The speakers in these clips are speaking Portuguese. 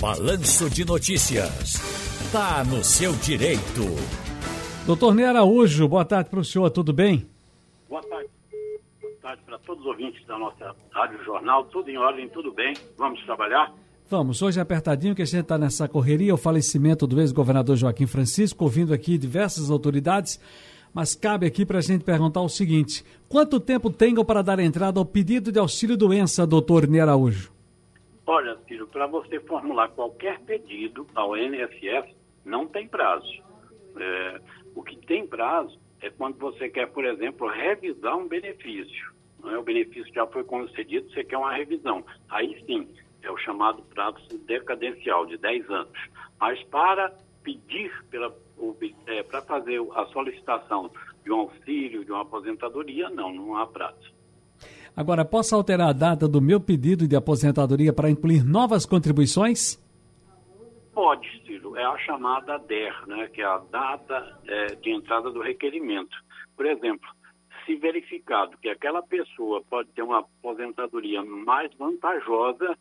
Balanço de Notícias. Tá no seu direito. Doutor Ney Araújo, boa tarde para o senhor, tudo bem? Boa tarde. Boa tarde para todos os ouvintes da nossa Rádio Jornal. Tudo em ordem, tudo bem? Vamos trabalhar? Vamos, hoje é apertadinho que a gente está nessa correria, o falecimento do ex-governador Joaquim Francisco, ouvindo aqui diversas autoridades, mas cabe aqui para a gente perguntar o seguinte, quanto tempo tenho para dar entrada ao pedido de auxílio-doença, doutor Ney Araújo? Olha, Ciro, para você formular qualquer pedido ao NSS, não tem prazo. É, o que tem prazo é quando você quer, por exemplo, revisar um benefício. Né? O benefício já foi concedido, você quer uma revisão. Aí sim, é o chamado prazo decadencial, de 10 anos. Mas para pedir, é, para fazer a solicitação de um auxílio, de uma aposentadoria, não, não há prazo. Agora, posso alterar a data do meu pedido de aposentadoria para incluir novas contribuições? Pode, Ciro. É a chamada DER, né, que é a data é, de entrada do requerimento. Por exemplo, se verificado que aquela pessoa pode ter uma aposentadoria mais vantajosa,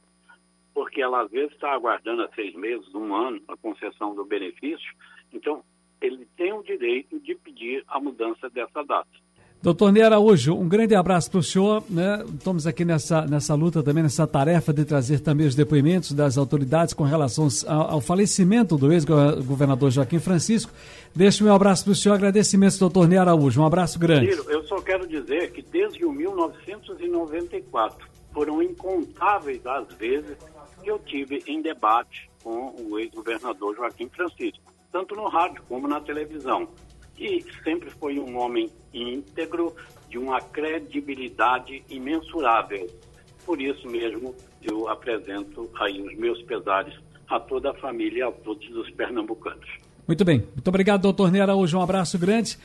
porque ela às vezes está aguardando há seis meses, um ano, a concessão do benefício, então ele tem o direito de pedir a mudança dessa data. Doutor Ney Araújo, um grande abraço para o senhor. Né? Estamos aqui nessa, nessa luta também, nessa tarefa de trazer também os depoimentos das autoridades com relação ao, ao falecimento do ex-governador Joaquim Francisco. Deixo meu abraço para o senhor, agradecimentos, doutor Ney Araújo. Um abraço grande. Ciro, eu só quero dizer que desde o 1994 foram incontáveis as vezes que eu tive em debate com o ex-governador Joaquim Francisco, tanto no rádio como na televisão. E sempre foi um homem íntegro, de uma credibilidade imensurável. Por isso mesmo, eu apresento aí os meus pesares a toda a família a todos os pernambucanos. Muito bem. Muito obrigado, doutor Nera. Hoje um abraço grande.